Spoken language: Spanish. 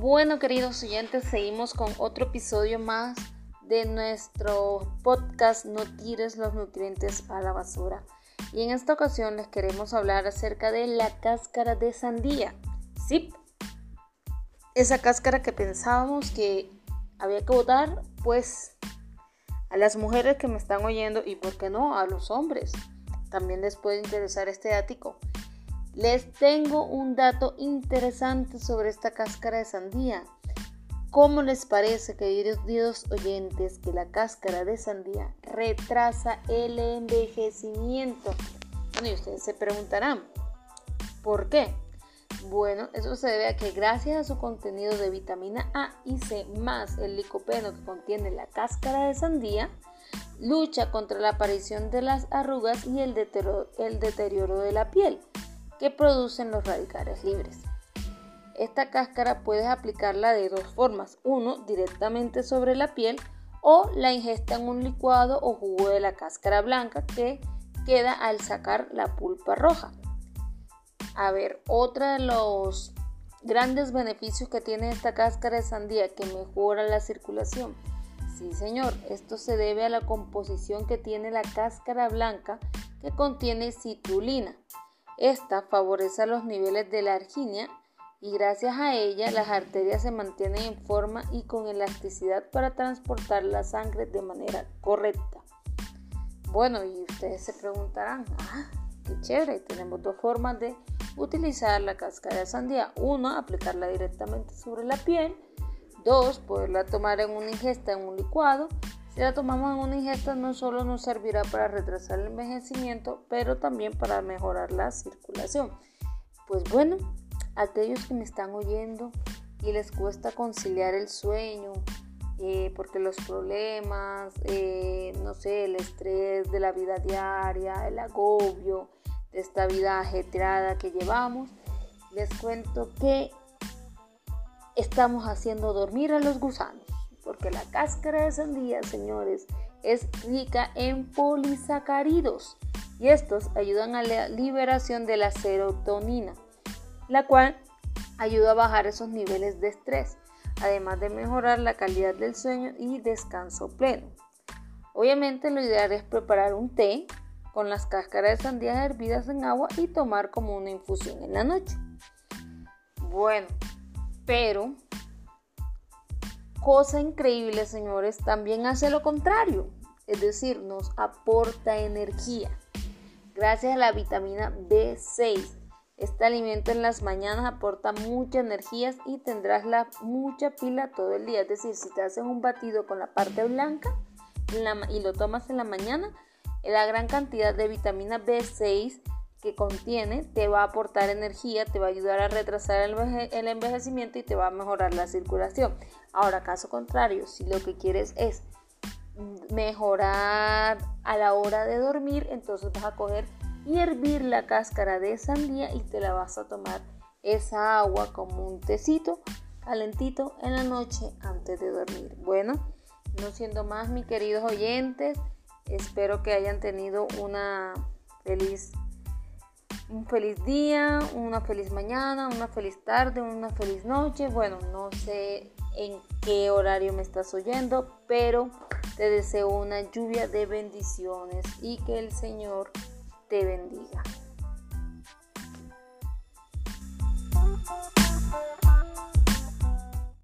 Bueno, queridos oyentes, seguimos con otro episodio más de nuestro podcast No tires los nutrientes a la basura. Y en esta ocasión les queremos hablar acerca de la cáscara de sandía. Sí, esa cáscara que pensábamos que había que botar, pues a las mujeres que me están oyendo y por qué no a los hombres. También les puede interesar este ático. Les tengo un dato interesante sobre esta cáscara de sandía. ¿Cómo les parece, queridos oyentes, que la cáscara de sandía retrasa el envejecimiento? Bueno, y ustedes se preguntarán, ¿por qué? Bueno, eso se debe a que gracias a su contenido de vitamina A y C más el licopeno que contiene la cáscara de sandía, lucha contra la aparición de las arrugas y el deterioro de la piel que producen los radicales libres. Esta cáscara puedes aplicarla de dos formas. Uno, directamente sobre la piel o la ingesta en un licuado o jugo de la cáscara blanca que queda al sacar la pulpa roja. A ver, otro de los grandes beneficios que tiene esta cáscara de sandía que mejora la circulación. Sí, señor, esto se debe a la composición que tiene la cáscara blanca que contiene citrulina. Esta favorece los niveles de la arginia y gracias a ella las arterias se mantienen en forma y con elasticidad para transportar la sangre de manera correcta. Bueno, y ustedes se preguntarán, ah, qué chévere, tenemos dos formas de utilizar la cáscara de sandía. Uno, aplicarla directamente sobre la piel. Dos, poderla tomar en una ingesta, en un licuado. Si la tomamos en una ingesta no solo nos servirá para retrasar el envejecimiento, pero también para mejorar la circulación. Pues bueno, aquellos que me están oyendo y les cuesta conciliar el sueño, eh, porque los problemas, eh, no sé, el estrés de la vida diaria, el agobio de esta vida ajetreada que llevamos, les cuento que estamos haciendo dormir a los gusanos porque la cáscara de sandía, señores, es rica en polisacáridos y estos ayudan a la liberación de la serotonina, la cual ayuda a bajar esos niveles de estrés, además de mejorar la calidad del sueño y descanso pleno. Obviamente lo ideal es preparar un té con las cáscaras de sandía hervidas en agua y tomar como una infusión en la noche. Bueno, pero cosa increíble, señores, también hace lo contrario, es decir, nos aporta energía. Gracias a la vitamina B6, este alimento en las mañanas aporta muchas energías y tendrás la mucha pila todo el día. Es decir, si te haces un batido con la parte blanca y lo tomas en la mañana, la gran cantidad de vitamina B6 que contiene te va a aportar energía, te va a ayudar a retrasar el, envejecimiento y te va a mejorar la circulación. Ahora, caso contrario, si lo que quieres es mejorar a la hora de dormir, entonces vas a coger y hervir la cáscara de sandía y te la vas a tomar esa agua como un tecito calentito en la noche antes de dormir. Bueno, no siendo más, mis queridos oyentes, espero que hayan tenido una feliz un feliz día, una feliz mañana, una feliz tarde, una feliz noche. Bueno, no sé en qué horario me estás oyendo, pero te deseo una lluvia de bendiciones y que el Señor te bendiga.